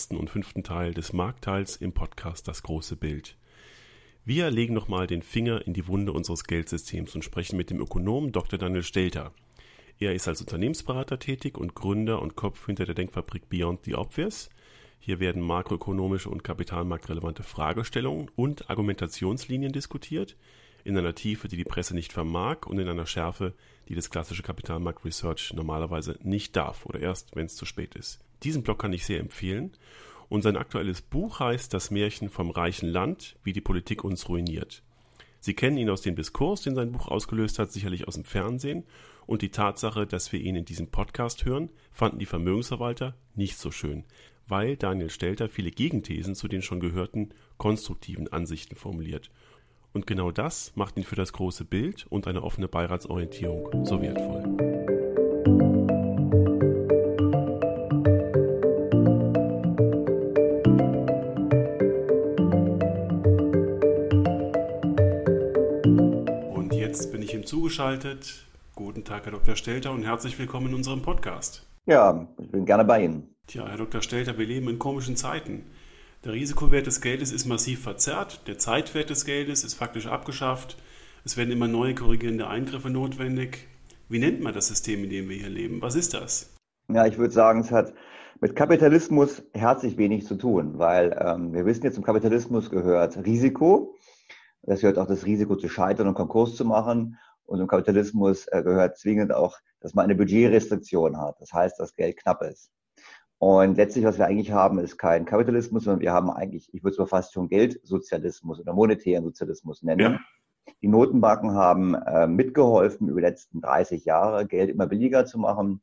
letzten und fünften Teil des Marktteils im Podcast Das große Bild. Wir legen nochmal den Finger in die Wunde unseres Geldsystems und sprechen mit dem Ökonomen Dr. Daniel Stelter. Er ist als Unternehmensberater tätig und Gründer und Kopf hinter der Denkfabrik Beyond the Obvious. Hier werden makroökonomische und kapitalmarktrelevante Fragestellungen und Argumentationslinien diskutiert, in einer Tiefe, die die Presse nicht vermag und in einer Schärfe, die das klassische Kapitalmarkt-Research normalerweise nicht darf oder erst, wenn es zu spät ist. Diesen Blog kann ich sehr empfehlen und sein aktuelles Buch heißt Das Märchen vom reichen Land, wie die Politik uns ruiniert. Sie kennen ihn aus dem Diskurs, den sein Buch ausgelöst hat, sicherlich aus dem Fernsehen und die Tatsache, dass wir ihn in diesem Podcast hören, fanden die Vermögensverwalter nicht so schön weil Daniel Stelter viele Gegenthesen zu den schon gehörten konstruktiven Ansichten formuliert. Und genau das macht ihn für das große Bild und eine offene Beiratsorientierung so wertvoll. Zugeschaltet. Guten Tag, Herr Dr. Stelter, und herzlich willkommen in unserem Podcast. Ja, ich bin gerne bei Ihnen. Tja, Herr Dr. Stelter, wir leben in komischen Zeiten. Der Risikowert des Geldes ist massiv verzerrt, der Zeitwert des Geldes ist faktisch abgeschafft, es werden immer neue korrigierende Eingriffe notwendig. Wie nennt man das System, in dem wir hier leben? Was ist das? Ja, ich würde sagen, es hat mit Kapitalismus herzlich wenig zu tun, weil ähm, wir wissen jetzt, zum Kapitalismus gehört Risiko. Das gehört auch das Risiko zu scheitern und Konkurs zu machen. Und zum Kapitalismus äh, gehört zwingend auch, dass man eine Budgetrestriktion hat. Das heißt, dass Geld knapp ist. Und letztlich, was wir eigentlich haben, ist kein Kapitalismus, sondern wir haben eigentlich, ich würde es mal fast schon Geldsozialismus oder monetären Sozialismus nennen. Ja. Die Notenbanken haben äh, mitgeholfen, über die letzten 30 Jahre Geld immer billiger zu machen.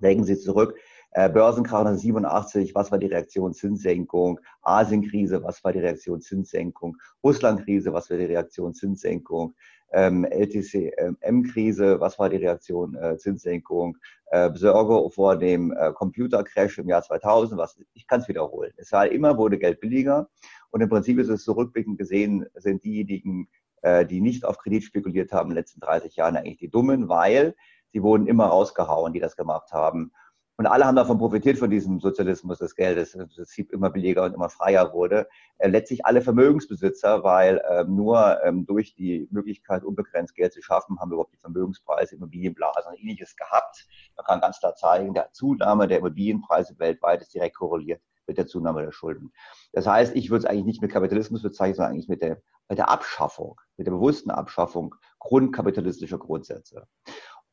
Denken Sie zurück, äh, Börsenkrach 1987, was war die Reaktion Zinssenkung? Asienkrise, was war die Reaktion Zinssenkung? Russlandkrise, was war die Reaktion Zinssenkung? ähm, LTCM-Krise, was war die Reaktion? Äh, Zinssenkung, äh, Besorge vor dem äh, Computercrash im Jahr 2000, was, ich kann es wiederholen. Es war immer, wurde Geld billiger und im Prinzip ist es zurückblickend gesehen, sind diejenigen, äh, die nicht auf Kredit spekuliert haben in den letzten 30 Jahren eigentlich die Dummen, weil sie wurden immer rausgehauen, die das gemacht haben. Und alle haben davon profitiert, von diesem Sozialismus des Geldes, das Prinzip immer billiger und immer freier wurde. Äh, letztlich alle Vermögensbesitzer, weil ähm, nur ähm, durch die Möglichkeit, unbegrenzt Geld zu schaffen, haben wir überhaupt die Vermögenspreise, Immobilienblasen und ähnliches gehabt. Man kann ganz klar zeigen, der Zunahme der Immobilienpreise weltweit ist direkt korreliert mit der Zunahme der Schulden. Das heißt, ich würde es eigentlich nicht mit Kapitalismus bezeichnen, sondern eigentlich mit der, mit der Abschaffung, mit der bewussten Abschaffung grundkapitalistischer Grundsätze.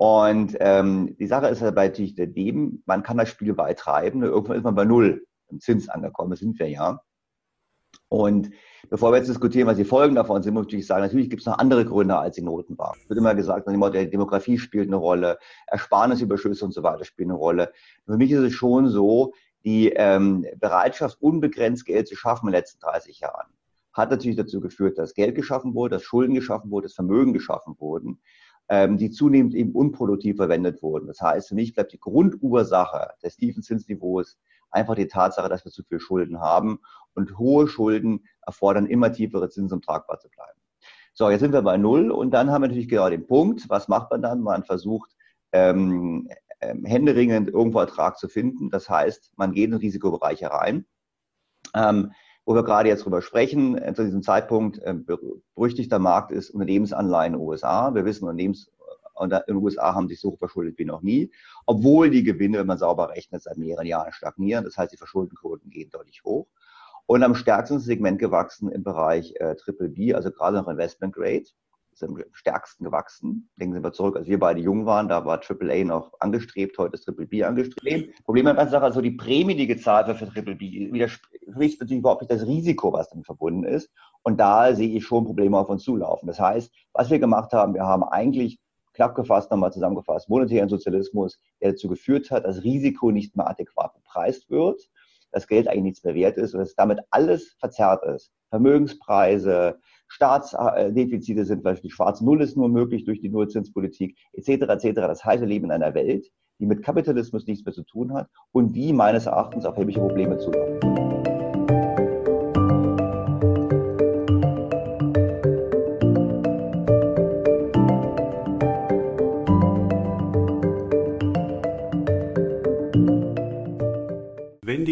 Und ähm, die Sache ist dabei natürlich dem, man kann das Spiel beitreiben. Irgendwann ist man bei Null im Zins angekommen, das sind wir ja. Und bevor wir jetzt diskutieren, was die Folgen davon sind, muss ich sagen, natürlich gibt es noch andere Gründe als die Notenbank. Es wird immer gesagt, die Demografie spielt eine Rolle, Ersparnisüberschüsse und so weiter spielen eine Rolle. Für mich ist es schon so, die ähm, Bereitschaft, unbegrenzt Geld zu schaffen in den letzten 30 Jahren, hat natürlich dazu geführt, dass Geld geschaffen wurde, dass Schulden geschaffen wurden, dass Vermögen geschaffen wurden die zunehmend eben unproduktiv verwendet wurden. Das heißt, für mich bleibt die Grundursache des tiefen Zinsniveaus einfach die Tatsache, dass wir zu viel Schulden haben und hohe Schulden erfordern immer tiefere Zinsen, um tragbar zu bleiben. So, jetzt sind wir bei Null und dann haben wir natürlich genau den Punkt, was macht man dann? Man versucht, ähm, ähm, händeringend irgendwo Ertrag zu finden. Das heißt, man geht in Risikobereiche rein. Ähm, wo wir gerade jetzt drüber sprechen, äh, zu diesem Zeitpunkt äh, berüchtigter Markt ist Unternehmensanleihen in den USA. Wir wissen, Unternehmens in den USA haben sich so verschuldet wie noch nie, obwohl die Gewinne, wenn man sauber rechnet, seit mehreren Jahren stagnieren. Das heißt, die Verschuldenquoten gehen deutlich hoch. Und am stärksten Segment gewachsen im Bereich äh, Triple B, also gerade noch Investment Grade ist am stärksten gewachsen. Denken Sie mal zurück, als wir beide jung waren, da war AAA noch angestrebt, heute ist Triple B angestrebt. Problem an der ganzen Sache, also die Prämie, die gezahlt wird für Triple B, widerspricht natürlich überhaupt nicht das Risiko, was damit verbunden ist. Und da sehe ich schon Probleme auf uns zulaufen. Das heißt, was wir gemacht haben, wir haben eigentlich knapp gefasst, nochmal zusammengefasst, monetären Sozialismus, der dazu geführt hat, dass Risiko nicht mehr adäquat bepreist wird, das Geld eigentlich nichts mehr wert ist und dass damit alles verzerrt ist. Vermögenspreise, Staatsdefizite sind, weil die schwarze Null ist nur möglich durch die Nullzinspolitik, etc. etc. Das heißt, wir leben in einer Welt, die mit Kapitalismus nichts mehr zu tun hat und die meines Erachtens auf erhebliche Probleme zuläuft.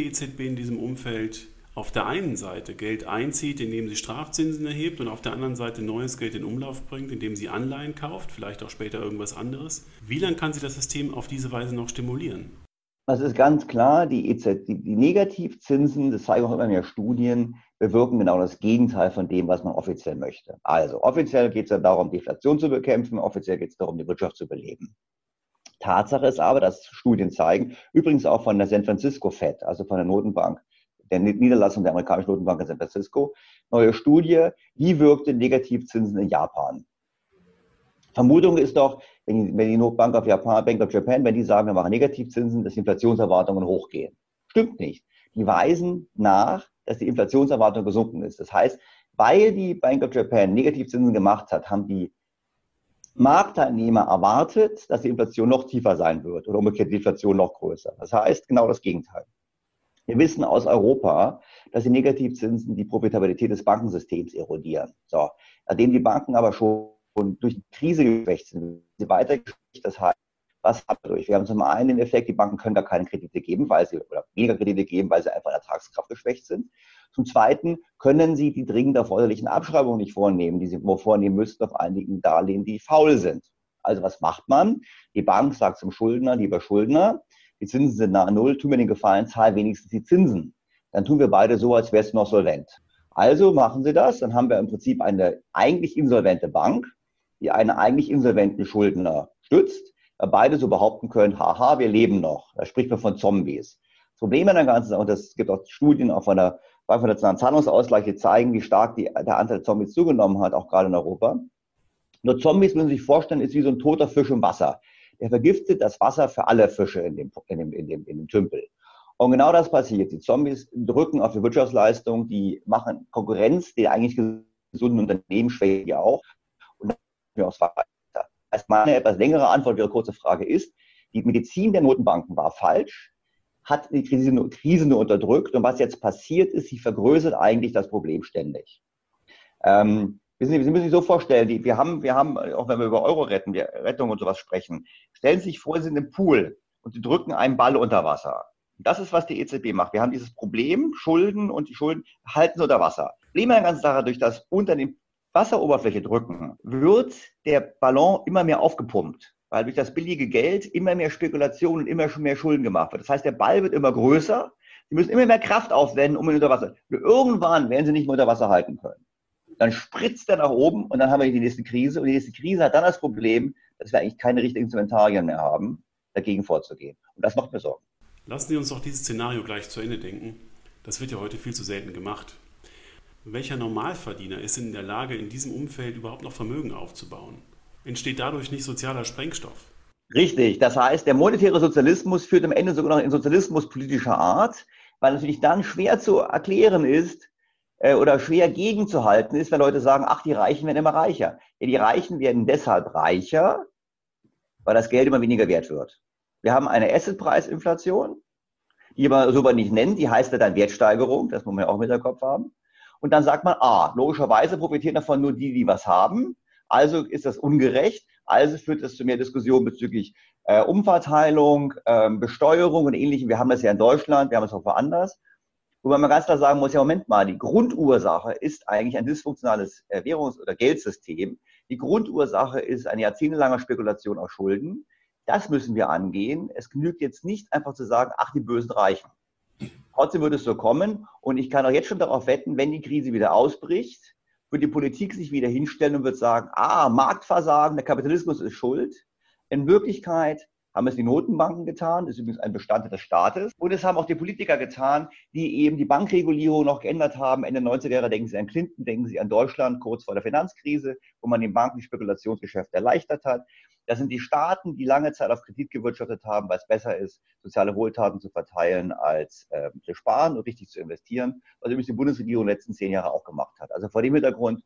EZB in diesem Umfeld auf der einen Seite Geld einzieht, indem sie Strafzinsen erhebt und auf der anderen Seite neues Geld in Umlauf bringt, indem sie Anleihen kauft, vielleicht auch später irgendwas anderes. Wie lange kann sie das System auf diese Weise noch stimulieren? Das ist ganz klar, die, EZ, die, die Negativzinsen, das zeigen auch immer mehr Studien, bewirken genau das Gegenteil von dem, was man offiziell möchte. Also offiziell geht es ja darum, Deflation zu bekämpfen, offiziell geht es darum, die Wirtschaft zu beleben. Tatsache ist aber, dass Studien zeigen, übrigens auch von der San Francisco Fed, also von der Notenbank, der Niederlassung der amerikanischen Notenbank in San Francisco, neue Studie, wie wirkte Negativzinsen in Japan? Vermutung ist doch, wenn die, wenn of Japan, Bank of Japan, wenn die sagen, wir machen Negativzinsen, dass die Inflationserwartungen hochgehen. Stimmt nicht. Die weisen nach, dass die Inflationserwartung gesunken ist. Das heißt, weil die Bank of Japan Negativzinsen gemacht hat, haben die Marktteilnehmer erwartet, dass die Inflation noch tiefer sein wird oder umgekehrt die Inflation noch größer. Das heißt genau das Gegenteil. Wir wissen aus Europa, dass die Negativzinsen die Profitabilität des Bankensystems erodieren. So, nachdem die Banken aber schon durch die Krise geschwächt sind, sie weiter geschwächt, das heißt, was haben wir durch? Wir haben zum einen den Effekt, die Banken können gar keine Kredite geben, weil sie, oder weniger Kredite geben, weil sie einfach in Ertragskraft geschwächt sind. Zum zweiten können sie die dringend erforderlichen Abschreibungen nicht vornehmen, die sie vornehmen müssten auf einigen Darlehen, die faul sind. Also was macht man? Die Bank sagt zum Schuldner, lieber Schuldner, die Zinsen sind nahe Null, tun mir den Gefallen, zahl wenigstens die Zinsen. Dann tun wir beide so, als wärst du noch solvent. Also machen Sie das, dann haben wir im Prinzip eine eigentlich insolvente Bank, die einen eigentlich insolventen Schuldner stützt, beide so behaupten können, haha, wir leben noch. Da spricht man von Zombies. Das Problem an der ganzen Sache, und es gibt auch Studien auch von der Bank für nationalen Zahlungsausgleich, die zeigen, wie stark die, der Anteil der Zombies zugenommen hat, auch gerade in Europa. Nur Zombies, müssen Sie sich vorstellen, ist wie so ein toter Fisch im Wasser der vergiftet das Wasser für alle Fische in dem, in dem, in dem, in dem Tümpel. Und genau das passiert. Die Zombies drücken auf die Wirtschaftsleistung, die machen Konkurrenz, die eigentlich gesunden Unternehmen schwächen ja auch. Und dann aus weiter. Als meine etwas längere Antwort auf Ihre kurze Frage ist, die Medizin der Notenbanken war falsch, hat die Krise Krise nur unterdrückt und was jetzt passiert ist, sie vergrößert eigentlich das Problem ständig. Ähm, Wissen Sie, Sie müssen sich so vorstellen, die, wir haben, wir haben, auch wenn wir über Euro retten, wir Rettung und sowas sprechen, stellen Sie sich vor, Sie sind im Pool und Sie drücken einen Ball unter Wasser. Das ist, was die EZB macht. Wir haben dieses Problem, Schulden und die Schulden halten sie unter Wasser. Problem an der ganzen Sache, durch das unter den Wasseroberfläche drücken, wird der Ballon immer mehr aufgepumpt, weil durch das billige Geld immer mehr Spekulation und immer mehr Schulden gemacht wird. Das heißt, der Ball wird immer größer. Sie müssen immer mehr Kraft aufwenden, um ihn unter Wasser. Irgendwann werden Sie nicht mehr unter Wasser halten können dann spritzt er nach oben und dann haben wir die nächste Krise. Und die nächste Krise hat dann das Problem, dass wir eigentlich keine richtigen Instrumentarien mehr haben, dagegen vorzugehen. Und das macht mir Sorgen. Lassen Sie uns doch dieses Szenario gleich zu Ende denken. Das wird ja heute viel zu selten gemacht. Welcher Normalverdiener ist in der Lage, in diesem Umfeld überhaupt noch Vermögen aufzubauen? Entsteht dadurch nicht sozialer Sprengstoff? Richtig. Das heißt, der monetäre Sozialismus führt am Ende sogar noch in Sozialismus politischer Art, weil natürlich dann schwer zu erklären ist, äh, oder schwer gegenzuhalten ist, wenn Leute sagen, ach, die Reichen werden immer reicher. Ja, die Reichen werden deshalb reicher, weil das Geld immer weniger wert wird. Wir haben eine Assetpreisinflation, die man so nicht nennt, die heißt ja dann Wertsteigerung, das muss man ja auch mit im Kopf haben. Und dann sagt man, ah, logischerweise profitieren davon nur die, die was haben. Also ist das ungerecht. Also führt das zu mehr Diskussionen bezüglich äh, Umverteilung, äh, Besteuerung und ähnlichem. Wir haben das ja in Deutschland, wir haben es auch woanders. Wobei man ganz klar sagen muss, ja, Moment mal, die Grundursache ist eigentlich ein dysfunktionales äh, Währungs- oder Geldsystem. Die Grundursache ist eine jahrzehntelange Spekulation auf Schulden. Das müssen wir angehen. Es genügt jetzt nicht einfach zu sagen, ach, die bösen Reichen. Trotzdem wird es so kommen. Und ich kann auch jetzt schon darauf wetten, wenn die Krise wieder ausbricht, wird die Politik sich wieder hinstellen und wird sagen, ah, Marktversagen, der Kapitalismus ist schuld. In Wirklichkeit haben es die Notenbanken getan, das ist übrigens ein Bestandteil des Staates. Und es haben auch die Politiker getan, die eben die Bankregulierung noch geändert haben. Ende 90er Jahre denken Sie an Clinton, denken Sie an Deutschland kurz vor der Finanzkrise, wo man den Banken die Spekulationsgeschäfte erleichtert hat. Das sind die Staaten, die lange Zeit auf Kredit gewirtschaftet haben, weil es besser ist, soziale Wohltaten zu verteilen, als äh, zu sparen und richtig zu investieren, was übrigens die Bundesregierung in den letzten zehn Jahre auch gemacht hat. Also vor dem Hintergrund,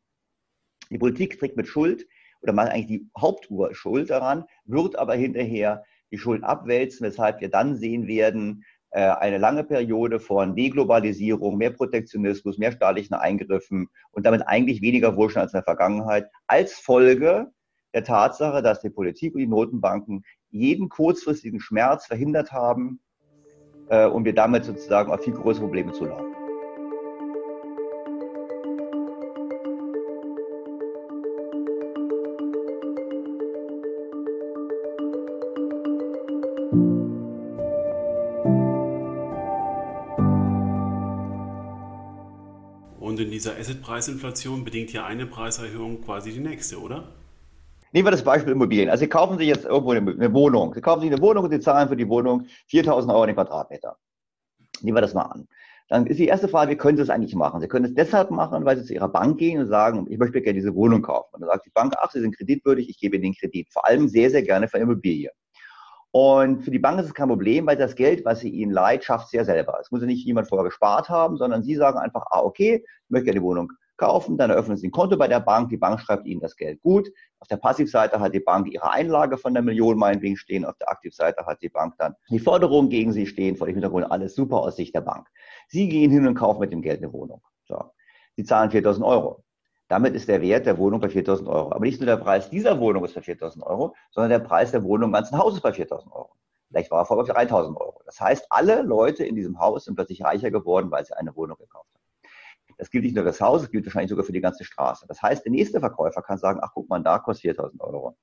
die Politik trägt mit Schuld oder macht eigentlich die Haupturschuld daran, wird aber hinterher die Schuld abwälzen, weshalb wir dann sehen werden, äh, eine lange Periode von Deglobalisierung, mehr Protektionismus, mehr staatlichen Eingriffen und damit eigentlich weniger Wohlstand als in der Vergangenheit, als Folge der Tatsache, dass die Politik und die Notenbanken jeden kurzfristigen Schmerz verhindert haben, äh, und wir damit sozusagen auf viel größere Probleme zulaufen. Dieser Assetpreisinflation bedingt ja eine Preiserhöhung quasi die nächste, oder? Nehmen wir das Beispiel Immobilien. Also Sie kaufen sich jetzt irgendwo eine, Wohnung. Sie kaufen sich eine Wohnung und Sie zahlen für die Wohnung 4.000 Euro den Quadratmeter. Nehmen wir das mal an. Dann ist die erste Frage, wie können Sie es eigentlich machen? Sie können es deshalb machen, weil Sie zu Ihrer Bank gehen und sagen, ich möchte gerne diese Wohnung kaufen. Und dann sagt die Bank, ach, Sie sind kreditwürdig, ich gebe Ihnen den Kredit. Vor allem sehr, sehr gerne für Immobilie. Und für die Bank ist es kein Problem, weil das Geld, was sie ihnen leiht, schafft sie ja selber. Es muss ja nicht jemand vorher gespart haben, sondern sie sagen einfach, ah, okay, ich möchte gerne die Wohnung kaufen, dann eröffnen Sie ein Konto bei der Bank, die Bank schreibt Ihnen das Geld gut. Auf der Passivseite hat die Bank ihre Einlage von der Million meinetwegen stehen, auf der Aktivseite hat die Bank dann die Forderungen gegen Sie stehen, vor dem Hintergrund alles super aus Sicht der Bank. Sie gehen hin und kaufen mit dem Geld eine Wohnung. So. Sie zahlen 4000 Euro. Damit ist der Wert der Wohnung bei 4000 Euro. Aber nicht nur der Preis dieser Wohnung ist bei 4000 Euro, sondern der Preis der Wohnung im ganzen Haus ist bei 4000 Euro. Vielleicht war er vorher bei 3000 Euro. Das heißt, alle Leute in diesem Haus sind plötzlich reicher geworden, weil sie eine Wohnung gekauft haben. Das gilt nicht nur für das Haus, das gilt wahrscheinlich sogar für die ganze Straße. Das heißt, der nächste Verkäufer kann sagen, ach guck mal, da kostet 4000 Euro.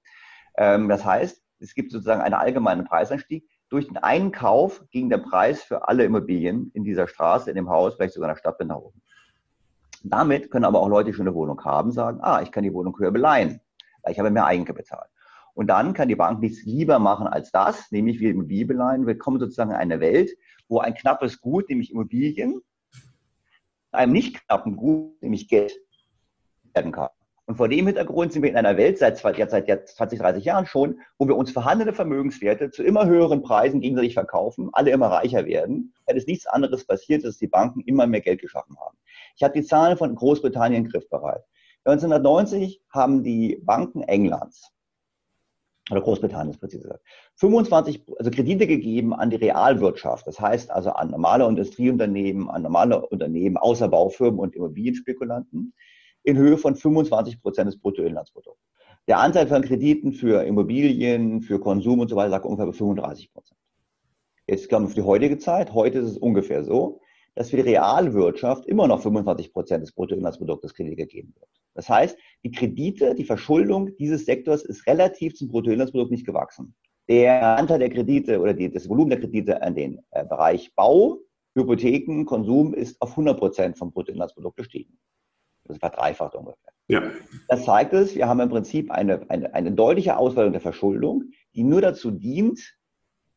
Ähm, das heißt, es gibt sozusagen einen allgemeinen Preisanstieg. Durch den einen Kauf ging der Preis für alle Immobilien in dieser Straße, in dem Haus, vielleicht sogar in der Stadt nach oben. Damit können aber auch Leute, die schon eine Wohnung haben, sagen, ah, ich kann die Wohnung höher beleihen, weil ich habe mehr Eigenkapital. Und dann kann die Bank nichts lieber machen als das, nämlich wir Immobilien. Wir kommen sozusagen in eine Welt, wo ein knappes Gut, nämlich Immobilien, einem nicht knappen Gut, nämlich Geld, werden kann. Und vor dem Hintergrund sind wir in einer Welt seit, seit, seit 20, 30 Jahren schon, wo wir uns vorhandene Vermögenswerte zu immer höheren Preisen gegenseitig verkaufen, alle immer reicher werden, weil es nichts anderes passiert, dass die Banken immer mehr Geld geschaffen haben. Ich habe die Zahlen von Großbritannien griffbereit. 1990 haben die Banken Englands oder Großbritanniens präzise gesagt, 25, also Kredite gegeben an die Realwirtschaft. Das heißt also an normale Industrieunternehmen, an normale Unternehmen, außer Baufirmen und Immobilienspekulanten in Höhe von 25 Prozent des Bruttoinlandsprodukts. Der Anteil von Krediten für Immobilien, für Konsum und so weiter lag ungefähr bei 35 Prozent. Jetzt kommen wir auf die heutige Zeit. Heute ist es ungefähr so, dass für die Realwirtschaft immer noch 25 Prozent des Bruttoinlandsproduktes Kredit gegeben wird. Das heißt, die Kredite, die Verschuldung dieses Sektors ist relativ zum Bruttoinlandsprodukt nicht gewachsen. Der Anteil der Kredite oder die, das Volumen der Kredite an den äh, Bereich Bau, Hypotheken, Konsum ist auf 100 Prozent vom Bruttoinlandsprodukt gestiegen. Das ist verdreifacht ungefähr. Ja. Das zeigt es, wir haben im Prinzip eine, eine, eine deutliche Ausweitung der Verschuldung, die nur dazu dient,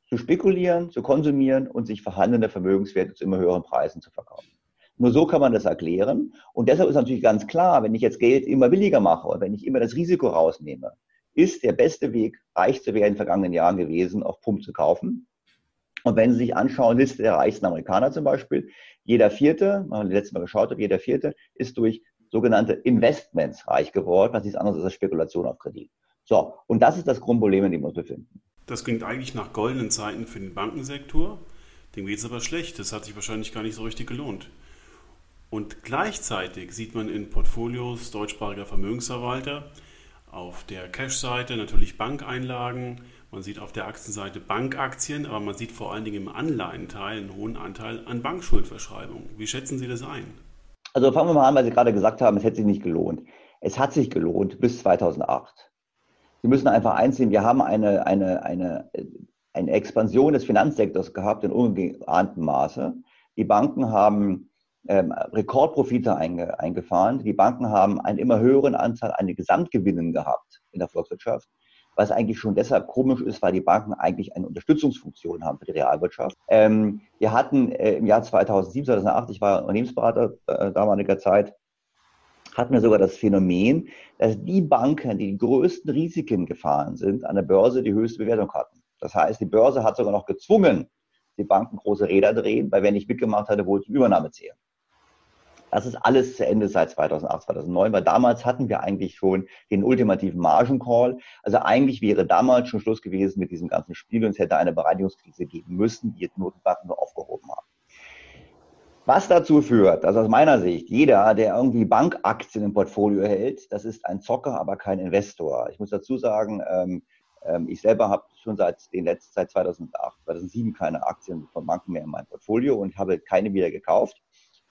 zu spekulieren, zu konsumieren und sich vorhandene Vermögenswerte zu immer höheren Preisen zu verkaufen. Nur so kann man das erklären. Und deshalb ist natürlich ganz klar, wenn ich jetzt Geld immer billiger mache und wenn ich immer das Risiko rausnehme, ist der beste Weg, reich zu werden in den vergangenen Jahren gewesen, auf Pump zu kaufen. Und wenn Sie sich anschauen, Liste der reichsten Amerikaner zum Beispiel, jeder Vierte, man hat letztes Mal geschaut, jeder Vierte ist durch sogenannte Investments reich geworden, was nichts anderes als Spekulation auf Kredit. So, und das ist das Grundproblem, in dem wir uns befinden. Das klingt eigentlich nach goldenen Zeiten für den Bankensektor. Dem geht es aber schlecht. Das hat sich wahrscheinlich gar nicht so richtig gelohnt. Und gleichzeitig sieht man in Portfolios deutschsprachiger Vermögensverwalter auf der Cash-Seite natürlich Bankeinlagen, man sieht auf der Aktienseite Bankaktien, aber man sieht vor allen Dingen im Anleihenteil einen hohen Anteil an Bankschuldverschreibungen. Wie schätzen Sie das ein? Also fangen wir mal an, weil Sie gerade gesagt haben, es hätte sich nicht gelohnt. Es hat sich gelohnt bis 2008. Sie müssen einfach einsehen, wir haben eine, eine, eine, eine Expansion des Finanzsektors gehabt in ungeahntem Maße. Die Banken haben ähm, Rekordprofite einge, eingefahren. Die Banken haben einen immer höheren Anteil an den Gesamtgewinnen gehabt in der Volkswirtschaft, was eigentlich schon deshalb komisch ist, weil die Banken eigentlich eine Unterstützungsfunktion haben für die Realwirtschaft. Ähm, wir hatten äh, im Jahr 2007, 2008, ich war Unternehmensberater äh, damaliger Zeit, hatten wir sogar das Phänomen, dass die Banken, die die größten Risiken gefahren sind, an der Börse die höchste Bewertung hatten. Das heißt, die Börse hat sogar noch gezwungen, die Banken große Räder drehen, weil wer nicht mitgemacht hatte, wohl zum Übernahme zählen. Das ist alles zu Ende seit 2008, 2009, weil damals hatten wir eigentlich schon den ultimativen Margencall. Also eigentlich wäre damals schon Schluss gewesen mit diesem ganzen Spiel und es hätte eine Bereinigungskrise geben müssen, die jetzt Notenbanken nur aufgehoben haben. Was dazu führt, dass aus meiner Sicht jeder, der irgendwie Bankaktien im Portfolio hält, das ist ein Zocker, aber kein Investor. Ich muss dazu sagen, ähm, Ähm, ich selber habe schon seit den letzten, seit 2008, 2007 keine Aktien von Banken mehr in meinem Portfolio und habe keine wieder gekauft.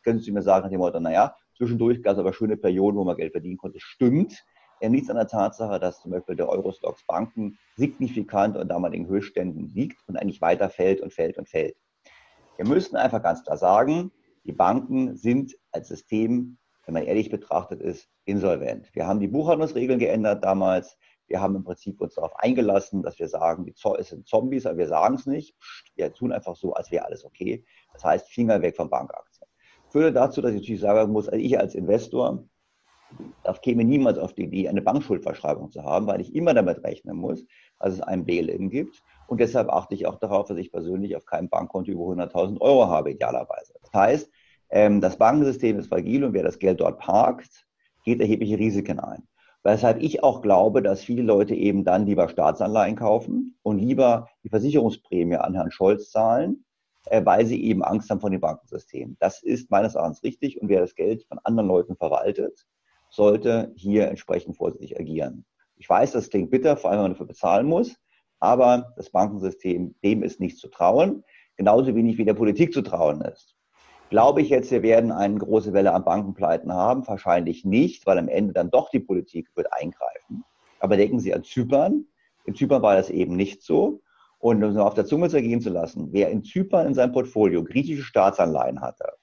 Können Sie mir sagen nach dem Motto, naja, zwischendurch gab es aber schöne Perioden, wo man Geld verdienen konnte. Stimmt. Ja, nichts an der Tatsache, dass zum Beispiel der Eurostocks Banken signifikant an damaligen Höchstständen liegt und eigentlich weiter fällt und fällt und fällt. Wir müssen einfach ganz klar sagen, die Banken sind als System, wenn man ehrlich betrachtet ist, insolvent. Wir haben die Buchhaltungsregeln geändert damals. Wir haben im Prinzip uns darauf eingelassen, dass wir sagen, die es sind Zombies, aber wir sagen es nicht. Wir tun einfach so, als wäre alles okay. Das heißt, Finger weg von Bankaktien. Führt dazu, dass ich natürlich sagen muss, also ich als Investor das käme niemals auf die Idee, eine Bankschuldverschreibung zu haben, weil ich immer damit rechnen muss, dass es ein Bail-in gibt. Und deshalb achte ich auch darauf, dass ich persönlich auf keinem Bankkonto über 100.000 Euro habe, idealerweise. Das heißt, ähm, das Bankensystem ist fragil und wer das Geld dort parkt, geht erhebliche Risiken ein. Weshalb ich auch glaube, dass viele Leute eben dann lieber Staatsanleihen kaufen und lieber die Versicherungsprämie an Herrn Scholz zahlen, weil sie eben Angst haben vor dem Bankensystem. Das ist meines Erachtens richtig und wer das Geld von anderen Leuten verwaltet, sollte hier entsprechend vorsichtig agieren. Ich weiß, das klingt bitter, vor allem wenn man dafür bezahlen muss, aber das Bankensystem, dem ist nicht zu trauen, genauso wenig wie der Politik zu trauen ist. Glaube ich jetzt, wir werden eine große Welle an Bankenpleiten haben? Wahrscheinlich nicht, weil am Ende dann doch die Politik wird eingreifen. Aber denken Sie an Zypern. In Zypern war das eben nicht so. Und um es auf der Zunge zergehen zu lassen, wer in Zypern in seinem Portfolio griechische Staatsanleihen hatte,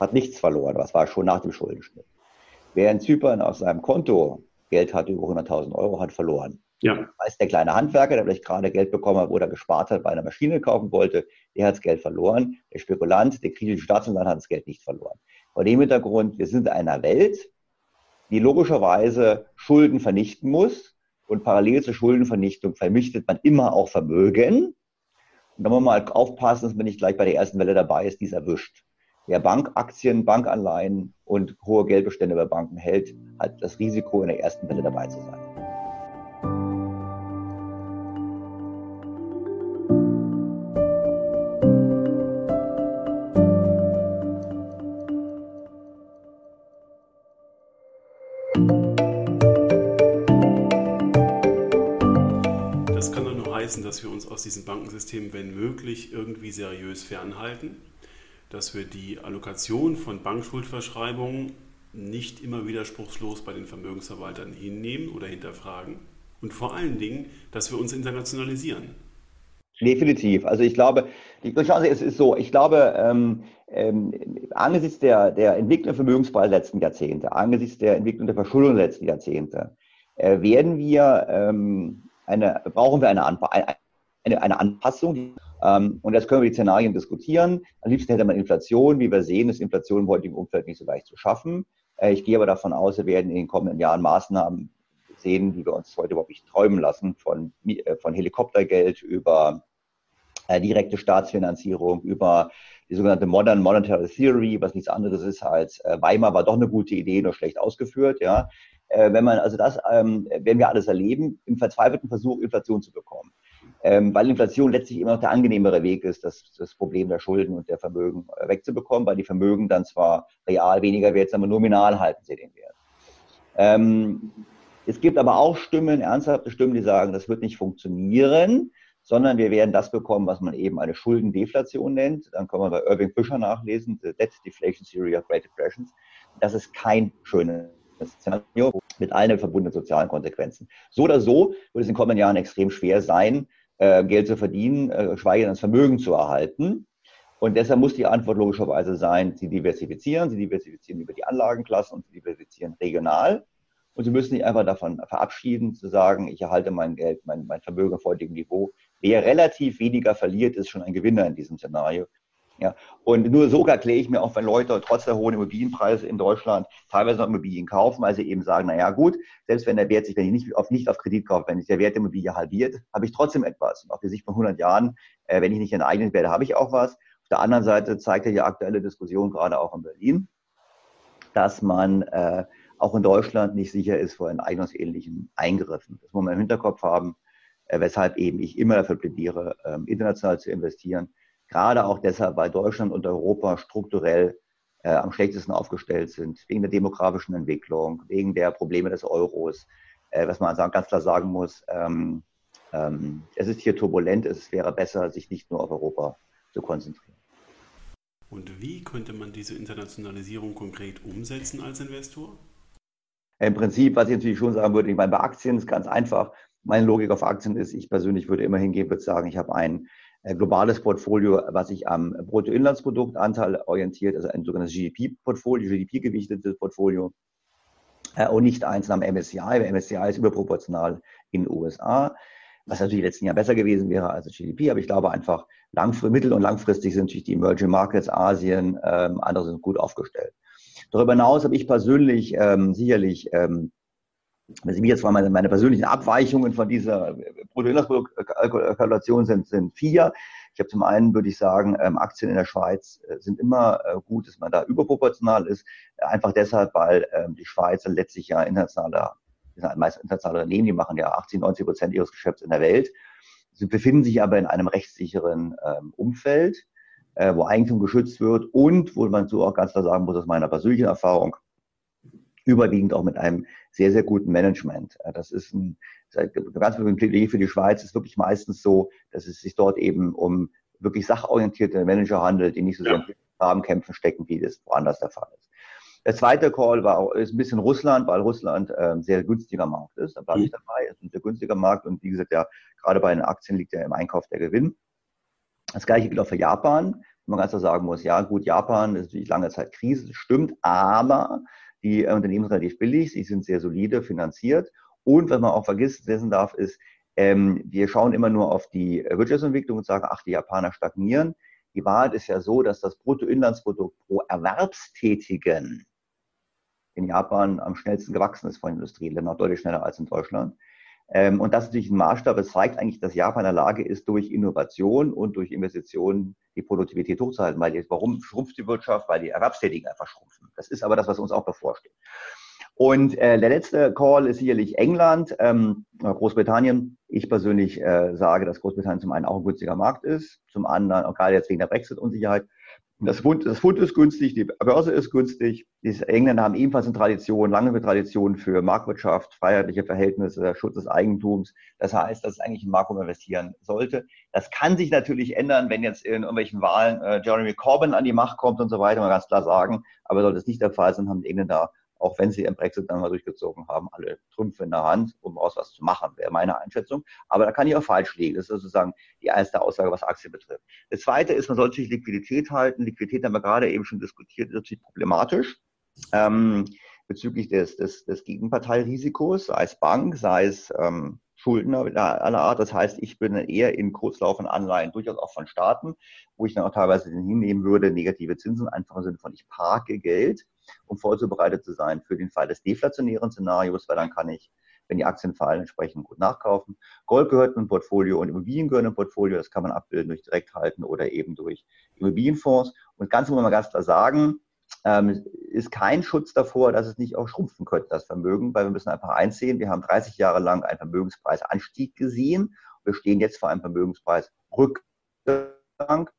hat nichts verloren. Das war schon nach dem Schuldenschnitt. Wer in Zypern auf seinem Konto Geld hatte über 100.000 Euro, hat verloren. Ja. Das heißt, der kleine Handwerker, der vielleicht gerade Geld bekommen hat oder gespart hat, weil er eine Maschine kaufen wollte, der hat das Geld verloren. Der Spekulant, der griechische Staatsanwalt hat das Geld nicht verloren. Vor dem Hintergrund, wir sind in einer Welt, die logischerweise Schulden vernichten muss. Und parallel zur Schuldenvernichtung vernichtet man immer auch Vermögen. Und da muss man mal aufpassen, dass man nicht gleich bei der ersten Welle dabei ist, die es erwischt. Wer Bankaktien, Bankanleihen und hohe Geldbestände bei Banken hält, hat das Risiko, in der ersten Welle dabei zu sein. Diesem Bankensystem, wenn möglich, irgendwie seriös fernhalten dass wir die Allokation von Bankschuldverschreibungen nicht immer widerspruchslos bei den Vermögensverwaltern hinnehmen oder hinterfragen und vor allen Dingen, dass wir uns internationalisieren. Definitiv. Also ich glaube, ist, ist so, ich glaube, ähm, ähm, angesichts der, der Entwicklung der Vermögenspreise der letzten Jahrzehnte, angesichts der Entwicklung der Verschuldung der letzten Jahrzehnte, äh, werden wir ähm, eine, brauchen wir eine, eine, eine Anpassung. Ähm, und jetzt können wir die Szenarien diskutieren. Am liebsten hätte man Inflation. Wie wir sehen, ist Inflation im heutigen Umfeld nicht so leicht zu schaffen. Äh, ich gehe aber davon aus, wir werden in den kommenden Jahren Maßnahmen sehen, die wir uns heute überhaupt nicht träumen lassen, von, äh, von Helikoptergeld über äh, direkte Staatsfinanzierung, über die sogenannte Modern Monetary Theory, was nichts anderes ist als Weimar war doch eine gute Idee, nur schlecht ausgeführt, ja. Wenn man, also das ähm, werden wir alles erleben, im verzweifelten Versuch, Inflation zu bekommen ähm, weil Inflation letztlich immer noch der angenehmere Weg ist, das, das Problem der Schulden und der Vermögen äh, wegzubekommen, weil die Vermögen dann zwar real weniger wert sind, aber nominal halten sie den Wert. Ähm, es gibt aber auch Stimmen, ernsthafte Stimmen, die sagen, das wird nicht funktionieren, sondern wir werden das bekommen, was man eben eine Schuldendeflation nennt. Dann kann man bei Irving Fischer nachlesen, The Debt Deflation Theory of Great Depressions. Das ist kein schönes Szenario mit allen verbundenen sozialen Konsequenzen. So oder so wird es in den kommenden Jahren extrem schwer sein, äh, Geld zu verdienen, äh, geschweige denn das Vermögen zu erhalten. Und deshalb muss die Antwort logischerweise sein, sie diversifizieren, sie diversifizieren über die Anlagenklassen und sie diversifizieren regional. Und sie müssen sich einfach davon verabschieden, zu sagen, ich erhalte mein Geld, mein, mein Vermögen auf heutigem Niveau. Wer relativ weniger verliert, ist schon ein Gewinner in diesem Szenario. Ja, und nur so erkläre ich mir auch, wenn Leute trotz der hohen Immobilienpreise in Deutschland teilweise noch Immobilien kaufen, weil sie eben sagen, naja gut, selbst wenn der Wert sich, wenn ich nicht auf, nicht auf Kredit kaufe, wenn sich der Wert der Immobilie halbiert, habe ich trotzdem etwas. Und auf die Sicht von 100 Jahren, äh, wenn ich nicht enteignet werde, habe ich auch was. Auf der anderen Seite zeigt ja die aktuelle Diskussion gerade auch in Berlin, dass man äh, auch in Deutschland nicht sicher ist vor enteignungsähnlichen Eingriffen. Das muss man im Hinterkopf haben, äh, weshalb eben ich immer dafür plädiere, äh, international zu investieren Gerade auch deshalb, weil Deutschland und Europa strukturell äh, am schlechtesten aufgestellt sind, wegen der demografischen Entwicklung, wegen der Probleme des Euros. Äh, was man ganz klar sagen muss, ähm, ähm, es ist hier turbulent, es wäre besser, sich nicht nur auf Europa zu konzentrieren. Und wie könnte man diese Internationalisierung konkret umsetzen als Investor? Im Prinzip, was ich natürlich schon sagen würde, ich meine, bei Aktien ist ganz einfach. Meine Logik auf Aktien ist, ich persönlich würde immer hingehen, würde sagen, ich habe ein äh, globales Portfolio, was sich am Bruttoinlandsproduktanteil orientiert, also ein sogenanntes GDP-Portfolio, GDP-gewichtetes Portfolio äh, und nicht eins am MSCI, weil MSCI ist überproportional in den USA, was natürlich in letzten Jahren besser gewesen wäre als GDP, aber ich glaube einfach, mittel- und langfristig sind natürlich die Emerging Markets, Asien, ähm, andere sind gut aufgestellt. Darüber hinaus habe ich persönlich ähm, sicherlich ähm, wenn Sie mich jetzt fragen, meine, meine persönlichen Abweichungen von dieser Bruttoinlandsproduktkalkulation sind, sind vier. Ich habe zum einen, würde ich sagen, ähm, Aktien in der Schweiz äh, sind immer äh, gut, dass man da überproportional ist. Einfach deshalb, weil ähm, die Schweiz letztlich ja internationale, meist internationale Unternehmen, die machen ja 80, 90 Prozent ihres Geschäfts in der Welt. Sie befinden sich aber in einem rechtssicheren ähm, Umfeld, äh, wo Eigentum geschützt wird und wo man so auch ganz klar sagen muss, aus meiner persönlichen Erfahrung, überwiegend auch mit einem sehr, sehr guten Management. Das ist ein, ganz ein Plädoyer für die Schweiz ist wirklich meistens so, dass es sich dort eben um wirklich sachorientierte Manager handelt, die nicht so sehr ja. in Grabenkämpfen stecken, wie das woanders der Fall ist. Der zweite Call war auch, ist ein bisschen Russland, weil Russland ähm, sehr günstiger Markt ist. Da bleibe ich mhm. dabei. Es ist ein sehr günstiger Markt und wie gesagt, ja, gerade bei den Aktien liegt ja im Einkauf der Gewinn. Das gleiche gilt auch für Japan. Man ganz klar sagen muss, ja gut, Japan ist natürlich lange Zeit Krise, das stimmt, aber die Unternehmen sind relativ billig, sie sind sehr solide finanziert. Und was man auch vergessen darf, ist, ähm, wir schauen immer nur auf die Wirtschaftsentwicklung und sagen, ach, die Japaner stagnieren. Die Wahrheit ist ja so, dass das Bruttoinlandsprodukt pro Erwerbstätigen in Japan am schnellsten gewachsen ist von Industrieländern, deutlich schneller als in Deutschland. Ähm, und das ist natürlich ein Maßstab. Es zeigt eigentlich, dass Japan in der Lage ist, durch Innovation und durch Investitionen die Produktivität hochzuhalten. Weil jetzt, warum schrumpft die Wirtschaft? Weil die Erwerbstätigen einfach schrumpfen. Das ist aber das, was uns auch bevorsteht. Und äh, der letzte Call ist sicherlich England, ähm, Großbritannien. Ich persönlich äh, sage, dass Großbritannien zum einen auch ein günstiger Markt ist, zum anderen, auch gerade jetzt wegen der Brexit-Unsicherheit, das Pfund, das Pfund ist günstig, die Börse ist günstig. Die Engländer haben ebenfalls eine Tradition, lange Tradition für Marktwirtschaft, freiheitliche Verhältnisse, Schutz des Eigentums. Das heißt, dass es eigentlich ein Markt, investieren sollte. Das kann sich natürlich ändern, wenn jetzt in irgendwelchen Wahlen äh, Jeremy Corbyn an die Macht kommt und so weiter, mal ganz klar sagen. Aber sollte es nicht der Fall sein, haben die Engländer auch wenn sie ihren Brexit dann mal durchgezogen haben, alle Trümpfe in der Hand, um aus was zu machen, wäre meine Einschätzung. Aber da kann ich auch falsch liegen. Das ist sozusagen die erste Aussage, was Aktien betrifft. Das zweite ist, man sollte sich Liquidität halten. Liquidität haben wir gerade eben schon diskutiert, ist natürlich problematisch. Ähm, bezüglich des, des, des Gegenparteirisikos, sei es Bank, sei es ähm, Schuldner aller Art. Das heißt, ich bin eher in kurzlaufenden Anleihen, durchaus auch von Staaten, wo ich dann auch teilweise hinnehmen würde, negative Zinsen, einfach im Sinne von ich parke Geld, um vorzubereitet zu sein für den Fall des deflationären Szenarios, weil dann kann ich, wenn die Aktien fallen, entsprechend gut nachkaufen. Gold gehört in ein Portfolio und Immobilien gehören ein Portfolio. Das kann man abbilden durch Direkthalten oder eben durch Immobilienfonds. Und ganz muss man mal ganz klar sagen, ähm, ist kein Schutz davor, dass es nicht auch schrumpfen könnte, das Vermögen, weil wir müssen einfach einsehen, wir haben 30 Jahre lang einen Vermögenspreisanstieg gesehen. Wir stehen jetzt vor einem Vermögenspreisrückgang.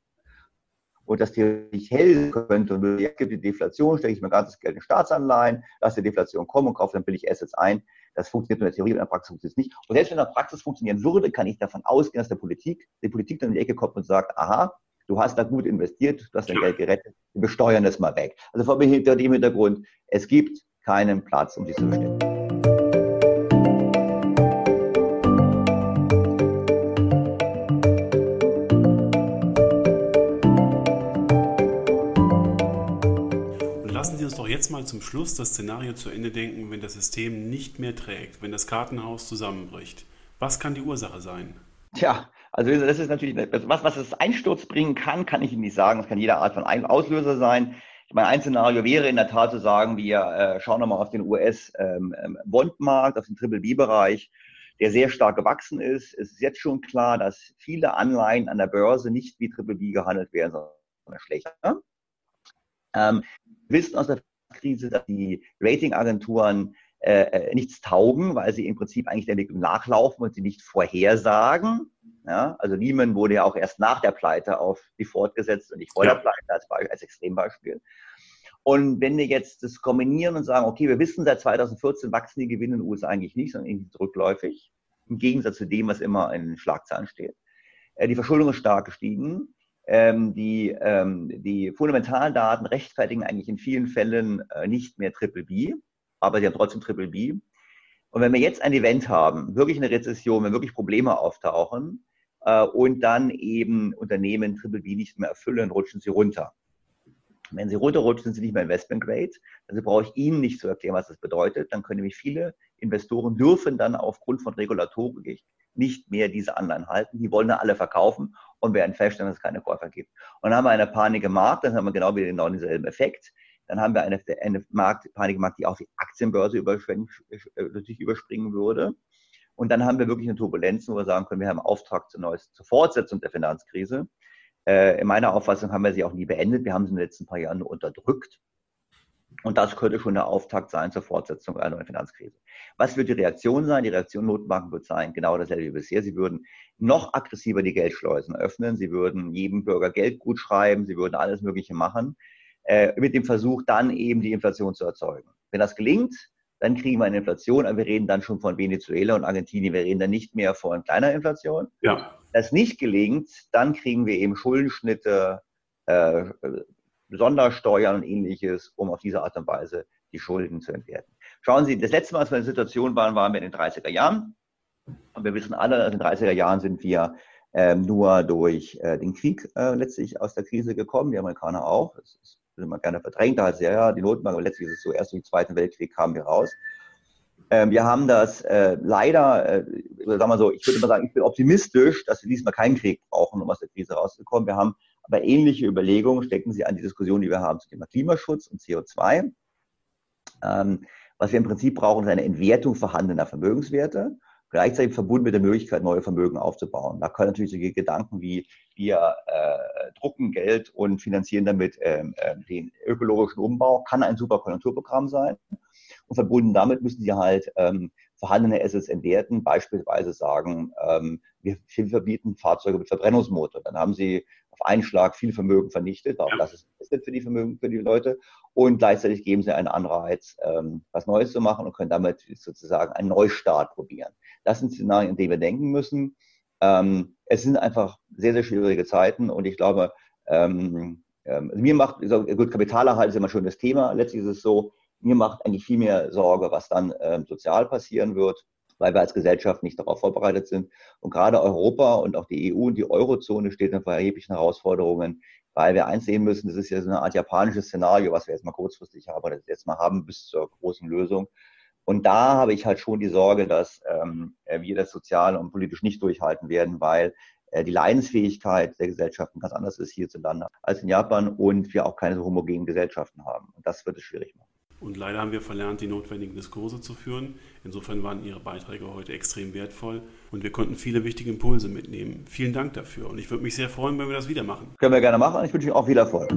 Und das theoretisch hell könnte und jetzt gibt die Deflation, stecke ich mein ganzes Geld in Staatsanleihen, lasse die Deflation kommen und kaufe dann billig Assets ein. Das funktioniert in der Theorie, in der Praxis funktioniert es nicht. Und selbst wenn in der Praxis funktionieren würde, kann ich davon ausgehen, dass der Politik, die Politik dann in die Ecke kommt und sagt, aha, du hast da gut investiert, du hast dein Geld gerettet, wir besteuern es mal weg. Also vor dem Hintergrund, es gibt keinen Platz, um sich zu bestimmen. lassen Sie uns doch jetzt mal zum Schluss das Szenario zu Ende denken, wenn das System nicht mehr trägt, wenn das Kartenhaus zusammenbricht. Was kann die Ursache sein? Tja, also das ist natürlich, was, was es Einsturz bringen kann, kann ich Ihnen nicht sagen. Das kann jede Art von Auslöser sein. Ich meine, ein Szenario wäre in der Tat zu sagen, wir äh, schauen nochmal auf den US-Bondmarkt, ähm, ähm auf den Triple-B-Bereich, der sehr stark gewachsen ist. Es ist jetzt schon klar, dass viele Anleihen an der Börse nicht wie Triple B gehandelt werden, sondern schlechter. Ähm, wir wissen aus der Krise, dass die Ratingagenturen äh, äh, nichts taugen, weil sie im Prinzip eigentlich der Entwicklung nachlaufen und sie nicht vorhersagen. Ja, also Lehman wurde ja auch erst nach der Pleite auf die fortgesetzt und nicht vor ja. der Pleite als, als Extrembeispiel. Und wenn wir jetzt das kombinieren und sagen, okay, wir wissen, seit 2014 wachsen die Gewinne in den USA eigentlich nicht, sondern irgendwie zurückläufig. im Gegensatz zu dem, was immer in den Schlagzeilen steht. Äh, die Verschuldung ist stark gestiegen. Ähm, die, ähm, die fundamentalen Daten rechtfertigen eigentlich in vielen Fällen äh, nicht mehr Triple B, aber sie haben trotzdem Triple B. Und wenn wir jetzt ein Event haben, wirklich eine Rezession, wenn wirklich Probleme auftauchen äh, und dann eben Unternehmen Triple B nicht mehr erfüllen, rutschen sie runter. Wenn sie runterrutschen, sind sie nicht mehr Investment Grade. Also brauche ich Ihnen nicht zu erklären, was das bedeutet. Dann können nämlich viele Investoren dürfen dann aufgrund von Regulatorik nicht mehr diese Anleihen halten. Die wollen dann alle verkaufen und werden feststellen, dass es keine Käufer gibt. Und dann haben wir eine Panik im Markt, dann haben wir genau wieder genau denselben Effekt. Dann haben wir eine, eine Markt, Panik im Markt, die auch die Aktienbörse überspringen, sich überspringen würde. Und dann haben wir wirklich eine Turbulenz, wo wir sagen können, wir haben Auftrag zur, Neues, zur Fortsetzung der Finanzkrise. Äh, in meiner Auffassung haben wir sie auch nie beendet. Wir haben sie in den letzten paar Jahren nur unterdrückt. Und das könnte schon der Auftakt sein zur Fortsetzung einer neuen Finanzkrise. Was wird die Reaktion sein? Die Reaktion Notenbanken wird sein, genau dasselbe wie bisher. Sie würden noch aggressiver die Geldschleusen öffnen. Sie würden jedem Bürger Geld gut schreiben. Sie würden alles Mögliche machen, äh, mit dem Versuch, dann eben die Inflation zu erzeugen. Wenn das gelingt, dann kriegen wir eine Inflation, aber wir reden dann schon von Venezuela und Argentinien. Wir reden dann nicht mehr von kleiner Inflation. Ja das nicht gelingt, dann kriegen wir eben Schuldenschnitte, äh, Sondersteuern und ähnliches, um auf diese Art und Weise die Schulden zu entwerten. Schauen Sie, das letzte Mal, als wir in der Situation waren, waren wir in den 30er Jahren. Und wir wissen alle, in den 30er Jahren sind wir ähm, nur durch äh, den Krieg äh, letztlich aus der Krise gekommen, die Amerikaner auch. Das ist immer gerne verdrängt, da heißt ja, ja, die Notenbank, aber letztlich ist es so, erst den Zweiten Weltkrieg kamen wir raus. Ähm, wir haben das äh, leider, äh, sagen wir so, ich würde mal sagen, ich bin optimistisch, dass wir diesmal keinen Krieg brauchen, um aus der Krise rauszukommen. Wir haben aber ähnliche Überlegungen, stecken Sie an die Diskussion, die wir haben zum Thema Klimaschutz und CO2. Ähm, was wir im Prinzip brauchen, ist eine Entwertung vorhandener Vermögenswerte, gleichzeitig verbunden mit der Möglichkeit, neue Vermögen aufzubauen. Da können natürlich solche Gedanken wie wir äh, drucken Geld und finanzieren damit ähm, äh, den ökologischen Umbau, kann ein super Konjunkturprogramm sein. Und verbunden damit müssen sie halt ähm, vorhandene Assets entwerten, beispielsweise sagen, ähm, wir verbieten Fahrzeuge mit Verbrennungsmotor. Dann haben sie auf einen Schlag viel Vermögen vernichtet. Auch ja. das ist für die Vermögen, für die Leute. Und gleichzeitig geben sie einen Anreiz, ähm, was Neues zu machen und können damit sozusagen einen Neustart probieren. Das sind Szenarien, in denen wir denken müssen. Ähm, es sind einfach sehr, sehr schwierige Zeiten und ich glaube, ähm, ähm, mir macht, gut, Kapitalerhalt ist immer schon das Thema. Letztlich ist es so, mir macht eigentlich viel mehr Sorge, was dann ähm, sozial passieren wird, weil wir als Gesellschaft nicht darauf vorbereitet sind. Und gerade Europa und auch die EU und die Eurozone stehen vor erheblichen Herausforderungen, weil wir eins sehen müssen, das ist ja so eine Art japanisches Szenario, was wir jetzt mal kurzfristig haben oder jetzt mal haben bis zur großen Lösung. Und da habe ich halt schon die Sorge, dass ähm, wir das sozial und politisch nicht durchhalten werden, weil äh, die Leidensfähigkeit der Gesellschaften ganz anders ist hierzulande als in Japan und wir auch keine so homogenen Gesellschaften haben. Und das wird es schwierig machen. Und leider haben wir verlernt, die notwendigen Diskurse zu führen. Insofern waren Ihre Beiträge heute extrem wertvoll und wir konnten viele wichtige Impulse mitnehmen. Vielen Dank dafür und ich würde mich sehr freuen, wenn wir das wieder machen. Können wir gerne machen. Ich wünsche Ihnen auch viel Erfolg.